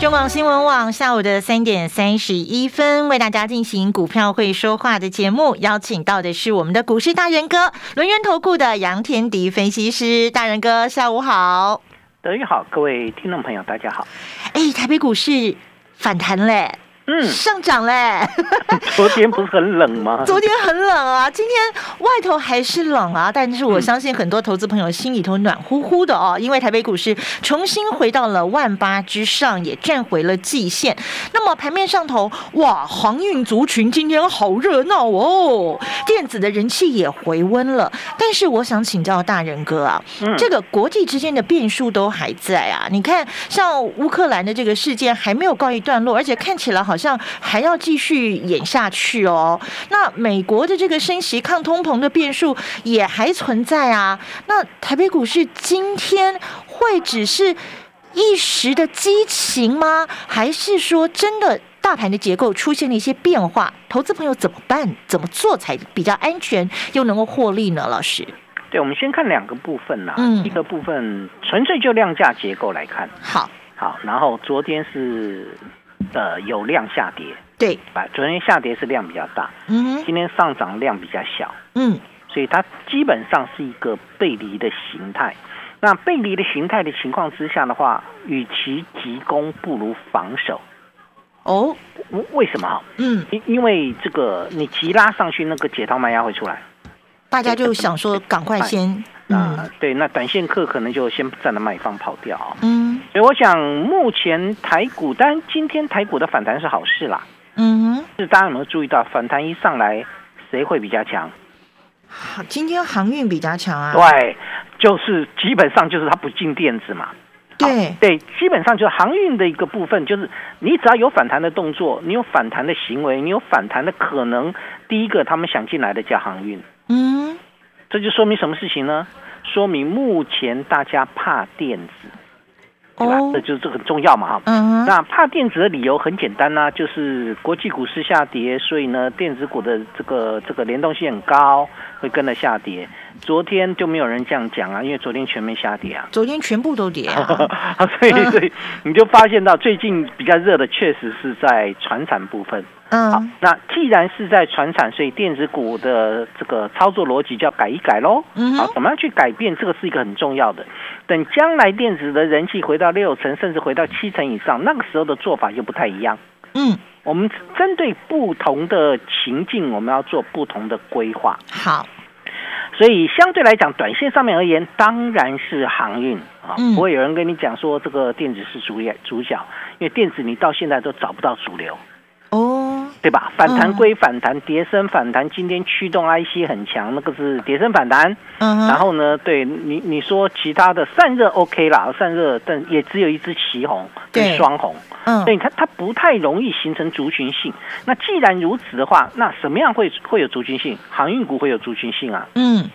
中广新闻网下午的三点三十一分，为大家进行股票会说话的节目，邀请到的是我们的股市大人哥，轮源投顾的杨天迪分析师。大人哥，下午好。德玉好，各位听众朋友，大家好。哎，台北股市反弹嘞。嗯，上涨嘞！昨天不是很冷吗？昨天很冷啊，今天外头还是冷啊。但是我相信很多投资朋友心里头暖乎乎的哦，因为台北股市重新回到了万八之上，也站回了季线。那么盘面上头，哇，航运族群今天好热闹哦，电子的人气也回温了。但是我想请教大人哥啊，这个国际之间的变数都还在啊。你看，像乌克兰的这个事件还没有告一段落，而且看起来好。像还要继续演下去哦。那美国的这个升息、抗通膨的变数也还存在啊。那台北股市今天会只是一时的激情吗？还是说真的大盘的结构出现了一些变化？投资朋友怎么办？怎么做才比较安全又能够获利呢？老师，对，我们先看两个部分呐。嗯，一个部分纯粹就量价结构来看，好，好，然后昨天是。的有量下跌，对，啊昨天下跌是量比较大，嗯，今天上涨量比较小，嗯，所以它基本上是一个背离的形态。那背离的形态的情况之下的话，与其急攻不如防守。哦，为什么？嗯，因因为这个你急拉上去，那个解套卖压会出来，大家就想说赶快先。啊，对，那短线客可能就先站在卖方跑掉。嗯，所以我想目前台股，当然今天台股的反弹是好事啦。嗯哼，是大家有没有注意到反弹一上来，谁会比较强？今天航运比较强啊。对，就是基本上就是它不进电子嘛。对对，基本上就是航运的一个部分，就是你只要有反弹的动作，你有反弹的行为，你有反弹的可能，第一个他们想进来的叫航运。嗯。这就说明什么事情呢？说明目前大家怕电子，对吧？这就是这很重要嘛，哈。嗯。那怕电子的理由很简单呐，就是国际股市下跌，所以呢，电子股的这个这个联动性很高，会跟着下跌。昨天就没有人这样讲啊，因为昨天全面下跌啊。昨天全部都跌啊。所以所以你就发现到最近比较热的，确实是在船产部分。嗯，好，那既然是在传产，所以电子股的这个操作逻辑就要改一改喽。嗯，好，怎么样去改变？这个是一个很重要的。等将来电子的人气回到六成，甚至回到七成以上，那个时候的做法就不太一样。嗯，我们针对不同的情境，我们要做不同的规划。好，所以相对来讲，短线上面而言，当然是航运啊，不会有人跟你讲说这个电子是主演主角，因为电子你到现在都找不到主流。哦，对吧？反弹归反弹，跌升反弹。今天驱动 IC 很强，那个是跌升反弹。嗯，然后呢，对你你说其他的散热 OK 啦，散热但也只有一只旗红跟双红。嗯，所以它它不太容易形成族群性。那既然如此的话，那什么样会会有族群性？航运股会有族群性啊？嗯。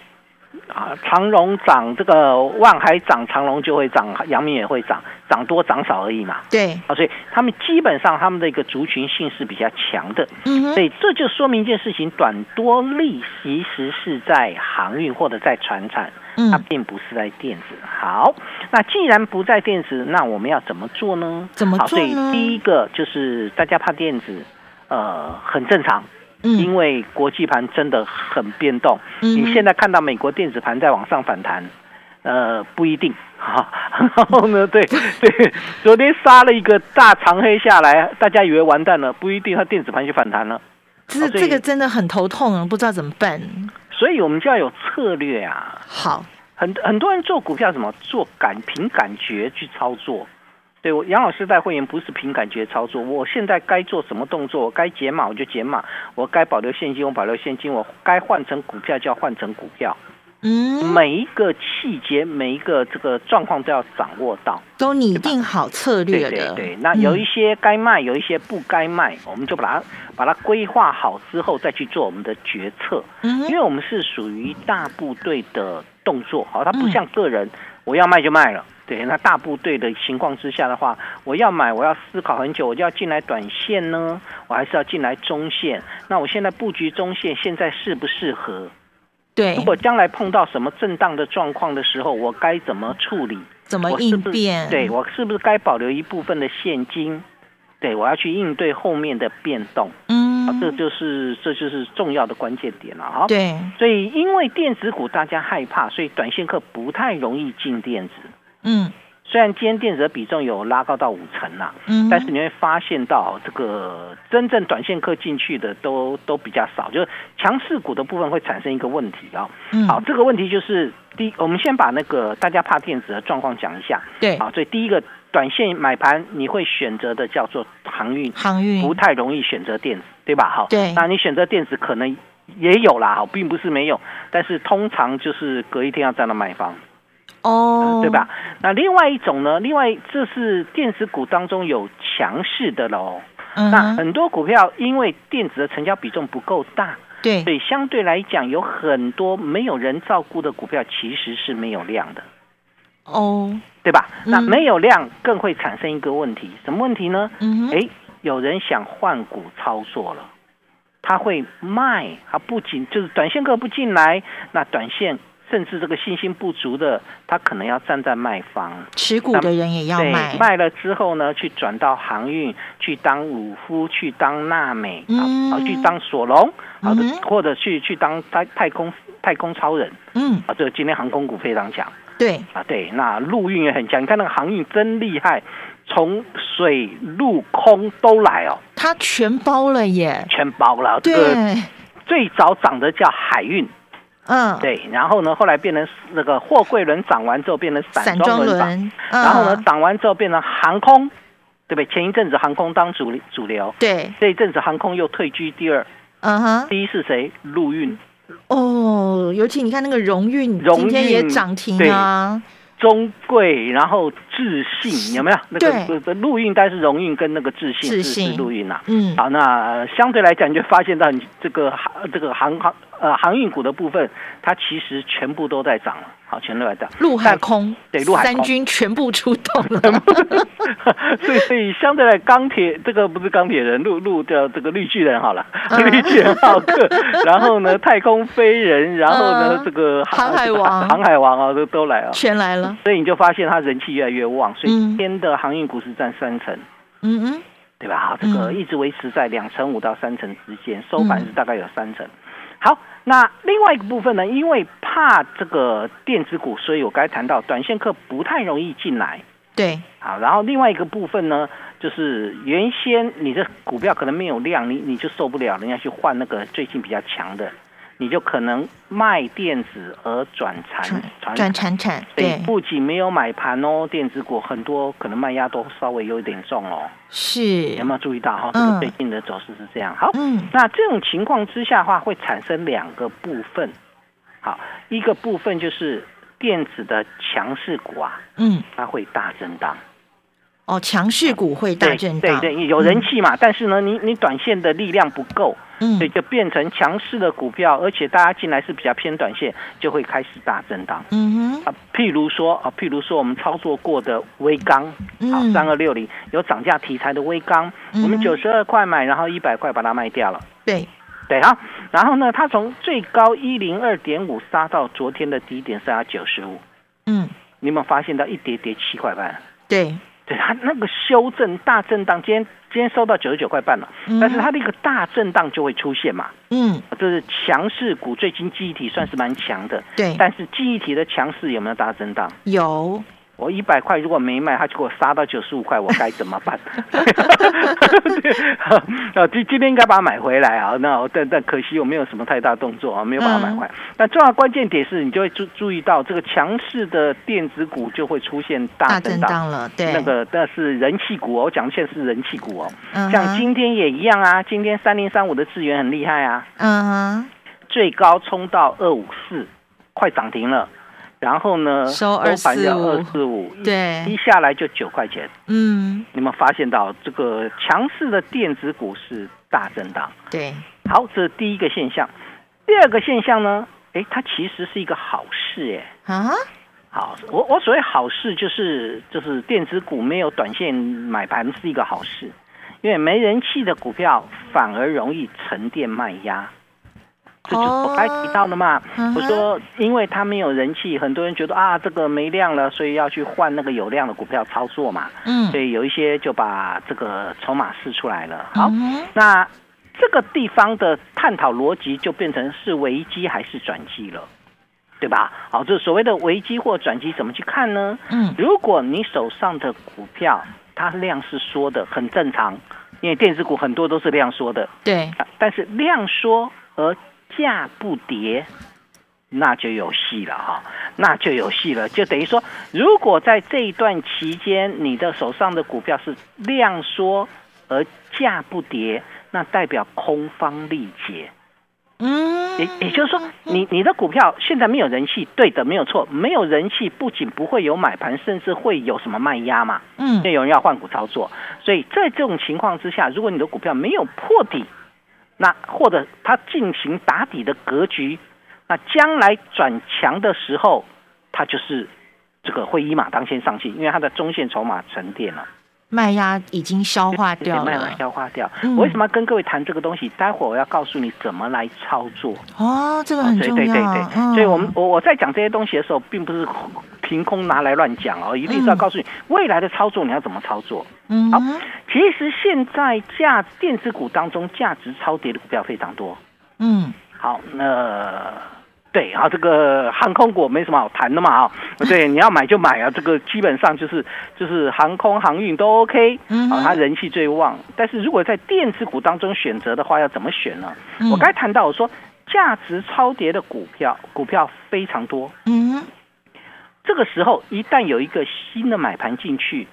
啊，长荣涨，这个万海涨，长荣就会涨，阳明也会涨，涨多涨少而已嘛。对，啊，所以他们基本上他们的一个族群性是比较强的。嗯所以这就说明一件事情，短多利其实是在航运或者在船产，它并不是在电子。好，那既然不在电子，那我们要怎么做呢？怎么做呢？所以第一个就是大家怕电子，呃，很正常。因为国际盘真的很变动，你现在看到美国电子盘在往上反弹，呃，不一定哈。然后呢，对对，昨天杀了一个大长黑下来，大家以为完蛋了，不一定它电子盘就反弹了。这这个真的很头痛啊，不知道怎么办。所以我们就要有策略啊。好，很很多人做股票什么做感凭感觉去操作。对我杨老师带会员不是凭感觉操作，我现在该做什么动作，我该解码我就解码，我该保留现金我保留现金，我该换成股票就要换成股票。嗯，每一个细节，每一个这个状况都要掌握到，都拟定好策略的。对对对，那有一些该卖，有一些不该卖，我们就把它把它规划好之后再去做我们的决策。嗯，因为我们是属于大部队的动作，好，它不像个人，我要卖就卖了。对，那大部队的情况之下的话，我要买，我要思考很久，我就要进来短线呢，我还是要进来中线？那我现在布局中线，现在适不适合？对，如果将来碰到什么震荡的状况的时候，我该怎么处理？怎么应变？对我是不是该保留一部分的现金？对我要去应对后面的变动。嗯，这就是这就是重要的关键点了哈。对，所以因为电子股大家害怕，所以短线客不太容易进电子。嗯。虽然今天电子的比重有拉高到五成啦，嗯，但是你会发现到这个真正短线客进去的都都比较少，就是强势股的部分会产生一个问题啊。嗯，好，这个问题就是第，我们先把那个大家怕电子的状况讲一下。对，好，所以第一个短线买盘你会选择的叫做航运，航运不太容易选择电子，对吧？好，对，那你选择电子可能也有啦，好，并不是没有，但是通常就是隔一天要站到买房。哦，对吧？那另外一种呢？另外，这是电子股当中有强势的喽。那很多股票因为电子的成交比重不够大，对，所以相对来讲，有很多没有人照顾的股票其实是没有量的。哦，对吧？那没有量更会产生一个问题，什么问题呢？嗯，哎，有人想换股操作了，他会卖，他不仅就是短线客不进来，那短线。甚至这个信心不足的，他可能要站在卖方，持股的人也要卖。卖了之后呢，去转到航运，去当武夫，去当娜美，啊，去当索隆，好的，或者去去当太太空太空超人。嗯，啊，这今天航空股非常强。对，啊，对，那陆运也很强。你看那个航运真厉害，从水陆空都来哦。它全包了耶，全包了。对，最早涨的叫海运。嗯，对，然后呢，后来变成那个货柜轮涨完之后变成散装轮涨，然后呢，涨完之后变成航空，对不对？前一阵子航空当主主流，对，这一阵子航空又退居第二，嗯哼，第一是谁？陆运。哦，尤其你看那个荣运，今天也涨停啊。中贵，然后智信有没有？那个陆运，但是荣运跟那个智信，智信陆运呐。嗯，好，那相对来讲，你就发现到你这个航这个航航呃航运股的部分，它其实全部都在涨了。好，全都在涨。陆海空，对，陆海空三军全部出动了。所以，所以相对来钢铁这个不是钢铁人，陆陆的这个绿巨人好了，绿巨人浩克，然后呢太空飞人，然后呢这个航海王，航海王啊都都来了，全来了。所以你就发现它人气越来越旺，所以今天的航运股是占三成，嗯嗯，对吧？好，这个一直维持在两成五到三成之间，收盘是大概有三成。好，那另外一个部分呢？因为怕这个电子股，所以我刚才谈到短线客不太容易进来。对，好，然后另外一个部分呢，就是原先你的股票可能没有量，你你就受不了，人家去换那个最近比较强的。你就可能卖电子而转产转产产，对，不仅没有买盘哦，电子股很多可能卖压都稍微有一点重哦。是，有没有注意到哈？这个最近的走势是这样。好，那这种情况之下的话，会产生两个部分。好，一个部分就是电子的强势股啊，嗯，它会大震荡。哦，强势股会大震荡，对对，有人气嘛，但是呢，你你短线的力量不够，嗯，所以就变成强势的股票，而且大家进来是比较偏短线，就会开始大震荡。嗯哼，啊，譬如说啊，譬如说我们操作过的微钢，好，三二六零有涨价题材的微钢，我们九十二块买，然后一百块把它卖掉了。对，对啊，然后呢，它从最高一零二点五杀到昨天的低点，剩下九十五。嗯，你有没有发现到一跌跌七块半？对。对它那个修正大震荡，今天今天收到九十九块半了，但是它的一个大震荡就会出现嘛。嗯，就是强势股，最近记忆体算是蛮强的。对，但是记忆体的强势有没有大震荡？有。我一百块如果没卖，他就给我杀到九十五块，我该怎么办？啊，今今天应该把它买回来啊！那但但可惜我没有什么太大动作啊，没有把它买回来。那重要关键点是你就会注注意到这个强势的电子股就会出现大震荡了。对，那个那是人气股哦，我讲的现在是人气股哦。像今天也一样啊，今天三零三五的资源很厉害啊。嗯哼，最高冲到二五四。快涨停了，然后呢收二四五，二四五，对，一下来就九块钱。嗯，你们发现到这个强势的电子股是大震荡。对，好，这是第一个现象。第二个现象呢，哎，它其实是一个好事，哎啊。好，我我所谓好事就是就是电子股没有短线买盘是一个好事，因为没人气的股票反而容易沉淀卖压。这就是我刚提到的嘛。我说，因为它没有人气，很多人觉得啊，这个没量了，所以要去换那个有量的股票操作嘛。嗯，所以有一些就把这个筹码试出来了。好，那这个地方的探讨逻辑就变成是危机还是转机了。对吧？好，这所谓的危机或转机怎么去看呢？嗯，如果你手上的股票它量是缩的，很正常，因为电子股很多都是量缩的。对，但是量缩而价不跌，那就有戏了哈，那就有戏了。就等于说，如果在这一段期间，你的手上的股票是量缩而价不跌，那代表空方力竭。嗯，也也就是说，你你的股票现在没有人气，对的，没有错，没有人气，不仅不会有买盘，甚至会有什么卖压嘛？嗯，那有人要换股操作，所以在这种情况之下，如果你的股票没有破底，那或者它进行打底的格局，那将来转强的时候，它就是这个会一马当先上去，因为它的中线筹码沉淀了。卖压已经消化掉了，卖压消化掉。我为什么要跟各位谈这个东西？待会儿我要告诉你怎么来操作。哦，这个很重要。对对对，所以我们我我在讲这些东西的时候，并不是凭空拿来乱讲哦，一定是要告诉你未来的操作你要怎么操作。嗯，好，其实现在价电子股当中价值超跌的股票非常多。嗯，好，那。对，然后这个航空股没什么好谈的嘛，啊，对，你要买就买啊，这个基本上就是就是航空航运都 OK，啊，它人气最旺。但是如果在电子股当中选择的话，要怎么选呢？我刚才谈到我说价值超跌的股票，股票非常多，嗯，这个时候一旦有一个新的买盘进去，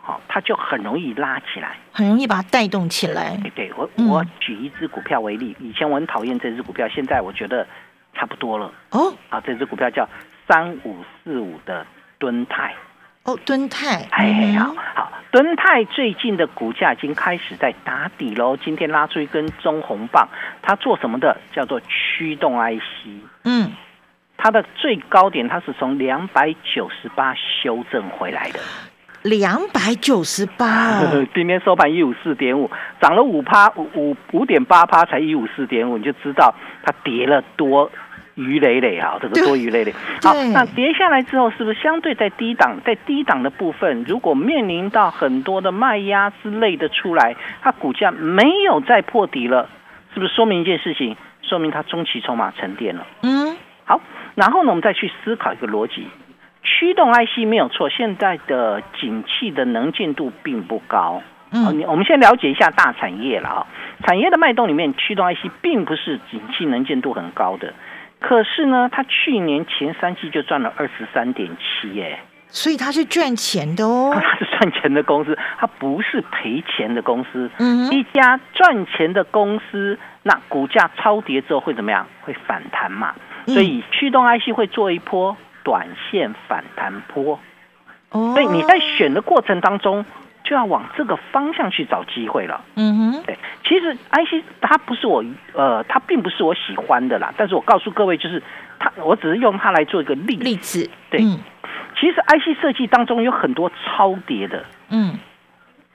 好，它就很容易拉起来，很容易把它带动起来。对我我举一只股票为例，以前我很讨厌这只股票，现在我觉得。差不多了。哦，啊，这只股票叫三五四五的敦泰。哦，敦泰，哎，好好，敦泰最近的股价已经开始在打底喽，今天拉出一根中红棒，它做什么的？叫做驱动 IC，嗯，它的最高点它是从两百九十八修正回来的，两百九十八，今天收盘一五四点五，涨了五趴五五五点八趴才一五四点五，你就知道它跌了多。鱼累累啊，这个多鱼累累。好，那跌下来之后，是不是相对在低档，在低档的部分，如果面临到很多的卖压之类的出来，它股价没有再破底了，是不是说明一件事情？说明它中期筹码沉淀了。嗯，好，然后呢，我们再去思考一个逻辑：驱动 IC 没有错，现在的景气的能见度并不高。嗯，你我们先了解一下大产业了啊。产业的脉动里面，驱动 IC 并不是景气能见度很高的。可是呢，它去年前三季就赚了二十三点七，耶，所以它是赚钱的哦。他是赚钱的公司，它不是赔钱的公司。嗯，一家赚钱的公司，那股价超跌之后会怎么样？会反弹嘛？所以驱动 IC 会做一波短线反弹波。哦，所以你在选的过程当中。就要往这个方向去找机会了。嗯哼，对，其实 IC 它不是我，呃，它并不是我喜欢的啦。但是我告诉各位，就是它，我只是用它来做一个例例子。对，其实 IC 设计当中有很多超跌的。嗯，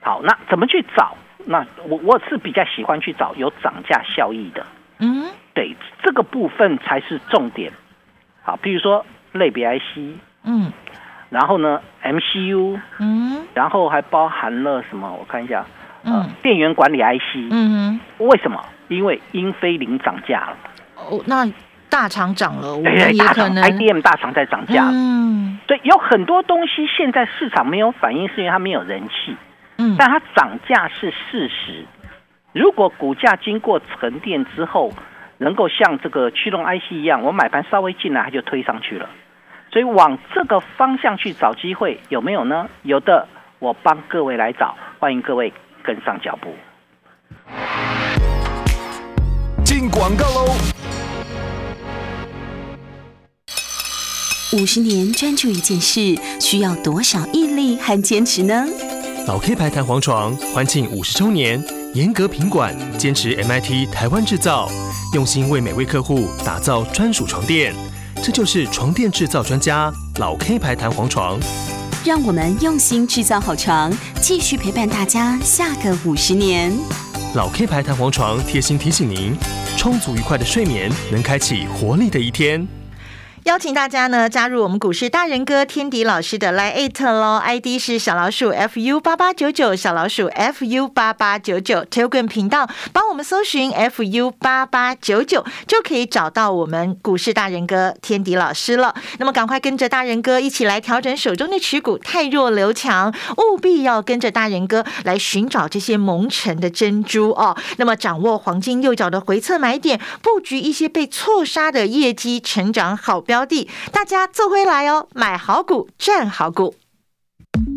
好，那怎么去找？那我我是比较喜欢去找有涨价效益的。嗯，对，这个部分才是重点。好，比如说类别 IC。嗯。然后呢，MCU，嗯，然后还包含了什么？我看一下，嗯，电源管理 IC，嗯，为什么？因为英飞凌涨价了。哦，那大厂涨了，我们也可能 IDM 大厂在涨价。嗯，对，有很多东西现在市场没有反应，是因为它没有人气。嗯，但它涨价是事实。如果股价经过沉淀之后，能够像这个驱动 IC 一样，我买盘稍微进来，它就推上去了。所以往这个方向去找机会有没有呢？有的，我帮各位来找，欢迎各位跟上脚步。进广告喽。五十年专注一件事，需要多少毅力和坚持呢？老 K 牌弹簧床欢庆五十周年，严格品管，坚持 MIT 台湾制造，用心为每位客户打造专属床垫。这就是床垫制造专家老 K 牌弹簧床。让我们用心制造好床，继续陪伴大家下个五十年。老 K 牌弹簧床贴心提醒您：充足愉快的睡眠，能开启活力的一天。邀请大家呢加入我们股市大人哥天迪老师的来艾特喽，ID 是小老鼠 fu 八八九九，小老鼠 fu 八八九九 t e l g r a m 频道帮我们搜寻 fu 八八九九，就可以找到我们股市大人哥天迪老师了。那么赶快跟着大人哥一起来调整手中的持股，太弱留强，务必要跟着大人哥来寻找这些蒙尘的珍珠哦。那么掌握黄金右脚的回测买点，布局一些被错杀的业绩成长好标。地，大家做回来哦，买好股，赚好股。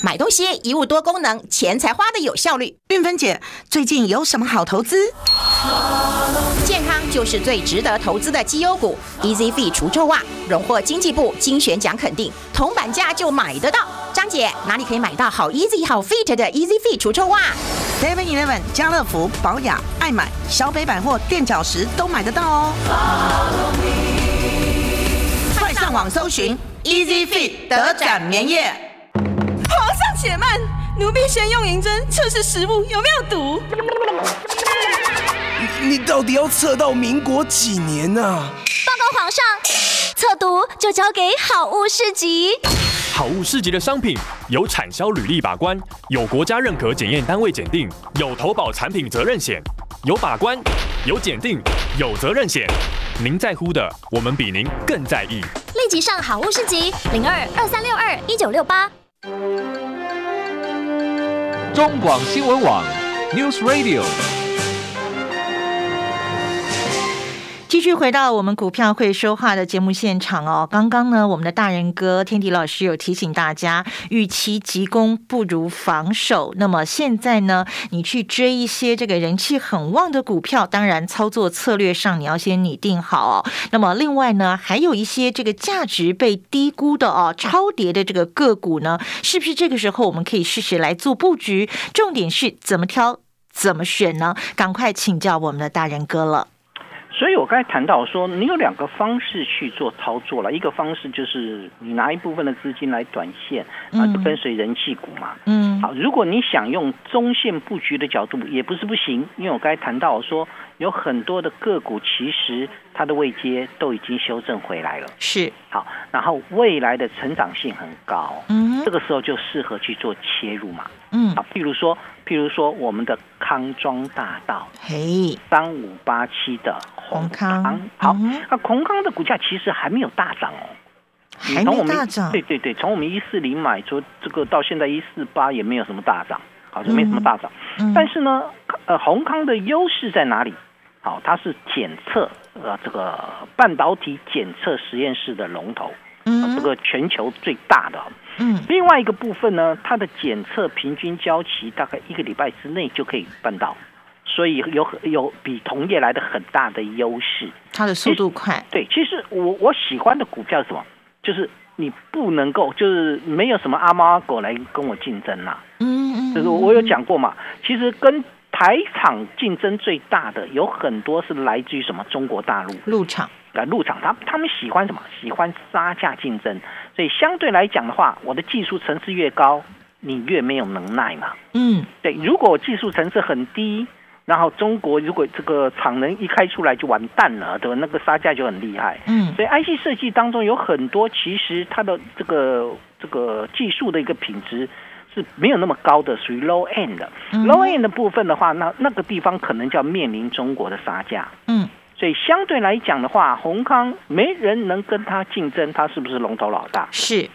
买东西一物多功能，钱才花的有效率。运芬姐，最近有什么好投资？健康就是最值得投资的绩优股，Easy Fit 除臭袜荣获经济部精选奖肯定，铜板价就买得到。张姐，哪里可以买到好 Easy 好 Fit 的 Easy Fit 除皱袜？Seven Eleven、家乐福、宝雅、爱买、小北百货、垫脚石都买得到哦。快上网搜寻 Easy Fit 德展棉业。且慢，奴婢先用银针测试食物有没有毒。你到底要测到民国几年啊？报告皇上，测毒就交给好物市集。好物市集的商品有产销履历把关，有国家认可检验单位检定，有投保产品责任险，有把关，有检定，有责任险。您在乎的，我们比您更在意。立即上好物市集零二二三六二一九六八。中广新闻网，News Radio。续回到我们股票会说话的节目现场哦。刚刚呢，我们的大人哥天迪老师有提醒大家，与其急攻不如防守。那么现在呢，你去追一些这个人气很旺的股票，当然操作策略上你要先拟定好哦。那么另外呢，还有一些这个价值被低估的哦，超跌的这个个股呢，是不是这个时候我们可以试试来做布局？重点是怎么挑、怎么选呢？赶快请教我们的大人哥了。所以我刚才谈到说，你有两个方式去做操作了。一个方式就是你拿一部分的资金来短线啊，就跟随人气股嘛。嗯。好，如果你想用中线布局的角度，也不是不行。因为我刚才谈到说，有很多的个股其实它的位阶都已经修正回来了。是。好，然后未来的成长性很高。嗯。这个时候就适合去做切入嘛。嗯。好，譬如说。譬如说，我们的康庄大道，嘿，三五八七的宏康，好，那宏康的股价其实还没有大涨哦，还没大涨，对对对，从我们一四零买出这个到现在一四八也没有什么大涨，好像没什么大涨，但是呢，呃，宏康的优势在哪里？好，它是检测呃这个半导体检测实验室的龙头，嗯，这个全球最大的。嗯，另外一个部分呢，它的检测平均交期大概一个礼拜之内就可以办到，所以有有比同业来的很大的优势。它的速度快。对，其实我我喜欢的股票是什么？就是你不能够，就是没有什么阿猫阿狗来跟我竞争啦。嗯嗯。就是我有讲过嘛，其实跟台场竞争最大的有很多是来自于什么？中国大陆陆厂。啊，入场，他他们喜欢什么？喜欢杀价竞争，所以相对来讲的话，我的技术层次越高，你越没有能耐嘛。嗯，对。如果我技术层次很低，然后中国如果这个厂能一开出来就完蛋了，对吧？那个杀价就很厉害。嗯，所以 IC 设计当中有很多，其实它的这个这个技术的一个品质是没有那么高的，属于 low end 的。low end 的部分的话，那那个地方可能就要面临中国的杀价。嗯。所以相对来讲的话，宏康没人能跟它竞争，它是不是龙头老大？是。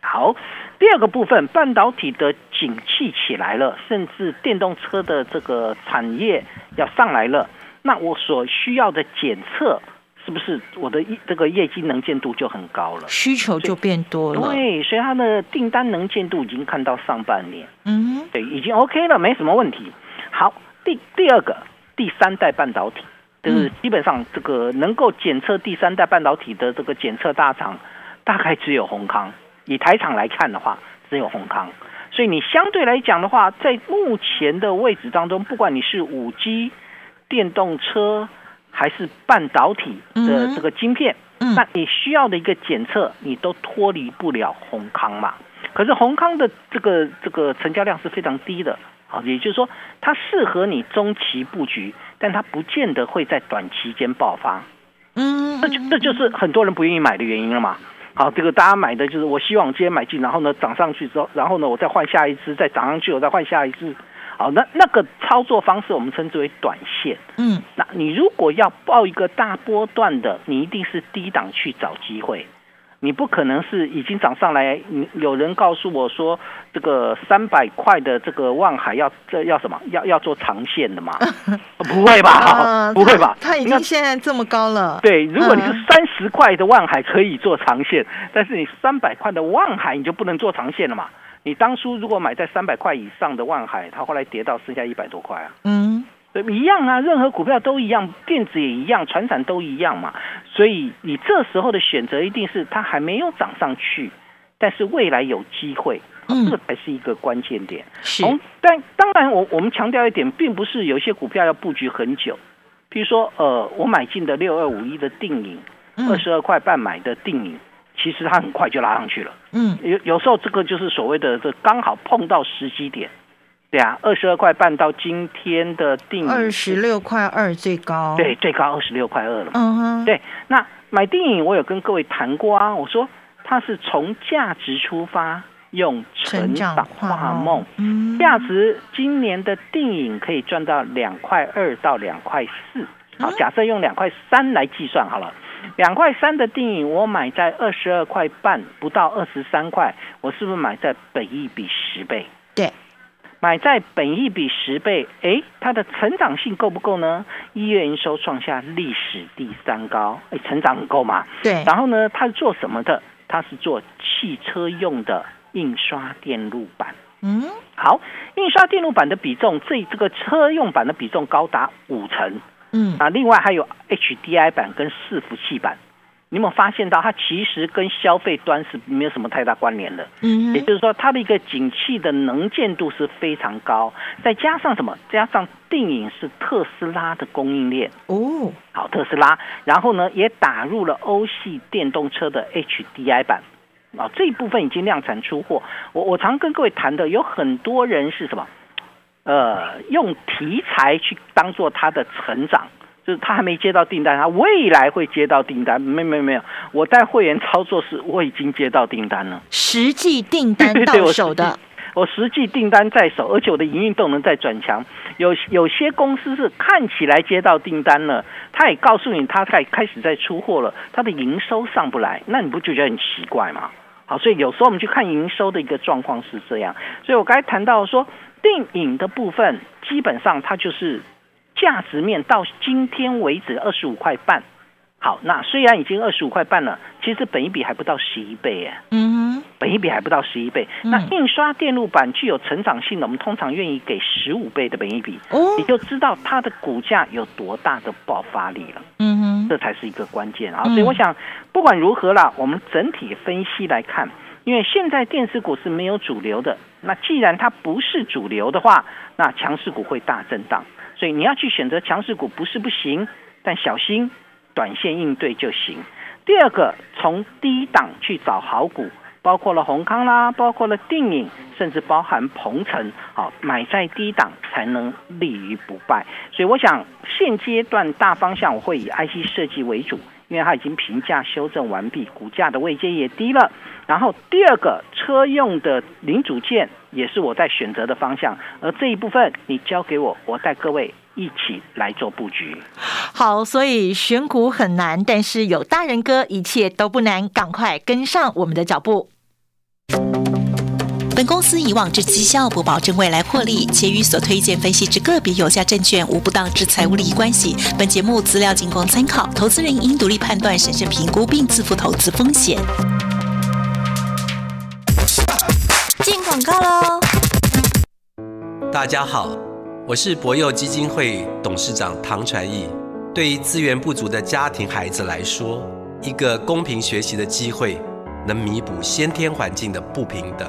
好，第二个部分，半导体的景气起来了，甚至电动车的这个产业要上来了，那我所需要的检测。是不是我的这个业绩能见度就很高了？需求就变多了。对，所以它的订单能见度已经看到上半年。嗯，对，已经 OK 了，没什么问题。好，第第二个，第三代半导体，就是基本上这个能够检测第三代半导体的这个检测大厂，大概只有宏康。以台厂来看的话，只有宏康。所以你相对来讲的话，在目前的位置当中，不管你是五 G、电动车。还是半导体的这个晶片，那你需要的一个检测，你都脱离不了宏康嘛？可是宏康的这个这个成交量是非常低的，好，也就是说它适合你中期布局，但它不见得会在短期间爆发。嗯，这就这就是很多人不愿意买的原因了嘛。好，这个大家买的就是我希望今天买进，然后呢涨上去之后，然后呢我再换下一支，再涨上去我再换下一支。好，那那个操作方式我们称之为短线。嗯，那你如果要报一个大波段的，你一定是低档去找机会，你不可能是已经涨上来。你有人告诉我说，这个三百块的这个万海要这要什么？要要做长线的嘛？不会吧？不会吧？它已经现在这么高了。对，如果你是三十块的万海可以做长线，但是你三百块的万海你就不能做长线了嘛？你当初如果买在三百块以上的万海，它后来跌到剩下一百多块啊。嗯，对，一样啊，任何股票都一样，电子也一样，船产都一样嘛。所以你这时候的选择一定是它还没有涨上去，但是未来有机会，这才是一个关键点。是，但当然，我我们强调一点，并不是有些股票要布局很久。比如说，呃，我买进的六二五一的定影，二十二块半买的定影。其实它很快就拉上去了，嗯，有有时候这个就是所谓的这刚好碰到时机点，对啊，二十二块半到今天的定二十六块二最高，对，最高二十六块二了，嗯哼，对，那买电影我有跟各位谈过啊，我说它是从价值出发，用成长化梦，嗯，价值今年的电影可以赚到两块二到两块四，好，假设用两块三来计算好了。两块三的电影，我买在二十二块半，不到二十三块，我是不是买在本益比十倍？对，买在本益比十倍，哎，它的成长性够不够呢？一月营收创下历史第三高，哎，成长很够嘛？对。然后呢，它是做什么的？它是做汽车用的印刷电路板。嗯，好，印刷电路板的比重，这这个车用版的比重高达五成。嗯啊，另外还有 HDI 版跟伺服器版，你有没有发现到它其实跟消费端是没有什么太大关联的？嗯，也就是说它的一个景气的能见度是非常高，再加上什么？加上电影是特斯拉的供应链哦，好，特斯拉，然后呢也打入了欧系电动车的 HDI 版啊，这一部分已经量产出货。我我常跟各位谈的，有很多人是什么？呃，用题材去当做他的成长，就是他还没接到订单，他未来会接到订单。没没没有，我带会员操作是，我已经接到订单了，实际订单到手的，我实际订单在手，而且我的营运动能在转强。有有些公司是看起来接到订单了，他也告诉你他在开始在出货了，他的营收上不来，那你不就觉得很奇怪吗？好，所以有时候我们去看营收的一个状况是这样。所以我刚才谈到说。电影的部分基本上它就是价值面到今天为止二十五块半。好，那虽然已经二十五块半了，其实本一比还不到十一倍哎。嗯，本一比还不到十一倍。那印刷电路板具有成长性的，我们通常愿意给十五倍的本一比，哦，你就知道它的股价有多大的爆发力了。嗯哼，这才是一个关键啊。所以我想，不管如何啦，我们整体分析来看，因为现在电子股是没有主流的。那既然它不是主流的话，那强势股会大震荡，所以你要去选择强势股不是不行，但小心短线应对就行。第二个，从低档去找好股，包括了宏康啦，包括了定影，甚至包含鹏程，好买在低档才能立于不败。所以我想现阶段大方向我会以 IC 设计为主。因为它已经评价修正完毕，股价的位阶也低了。然后第二个车用的零组件也是我在选择的方向，而这一部分你交给我，我带各位一起来做布局。好，所以选股很难，但是有大人哥，一切都不难，赶快跟上我们的脚步。本公司以往之绩效不保证未来获利，且与所推荐分析之个别有价证券无不当之财务利益关系。本节目资料仅供参考，投资人应独立判断、审慎评估并自负投资风险。进广告喽！大家好，我是博幼基金会董事长唐传义。对于资源不足的家庭孩子来说，一个公平学习的机会，能弥补先天环境的不平等。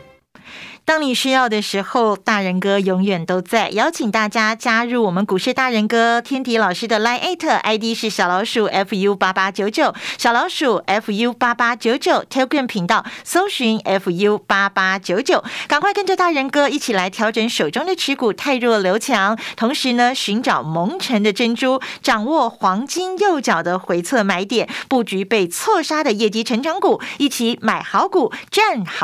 当你需要的时候，大人哥永远都在。邀请大家加入我们股市大人哥天迪老师的 Line ID 是小老鼠 fu 八八九九，小老鼠 fu 八八九九 Telegram 频道搜寻 fu 八八九九，赶快跟着大人哥一起来调整手中的持股太弱留强，同时呢寻找蒙尘的珍珠，掌握黄金右脚的回测买点，布局被错杀的业绩成长股，一起买好股赚好。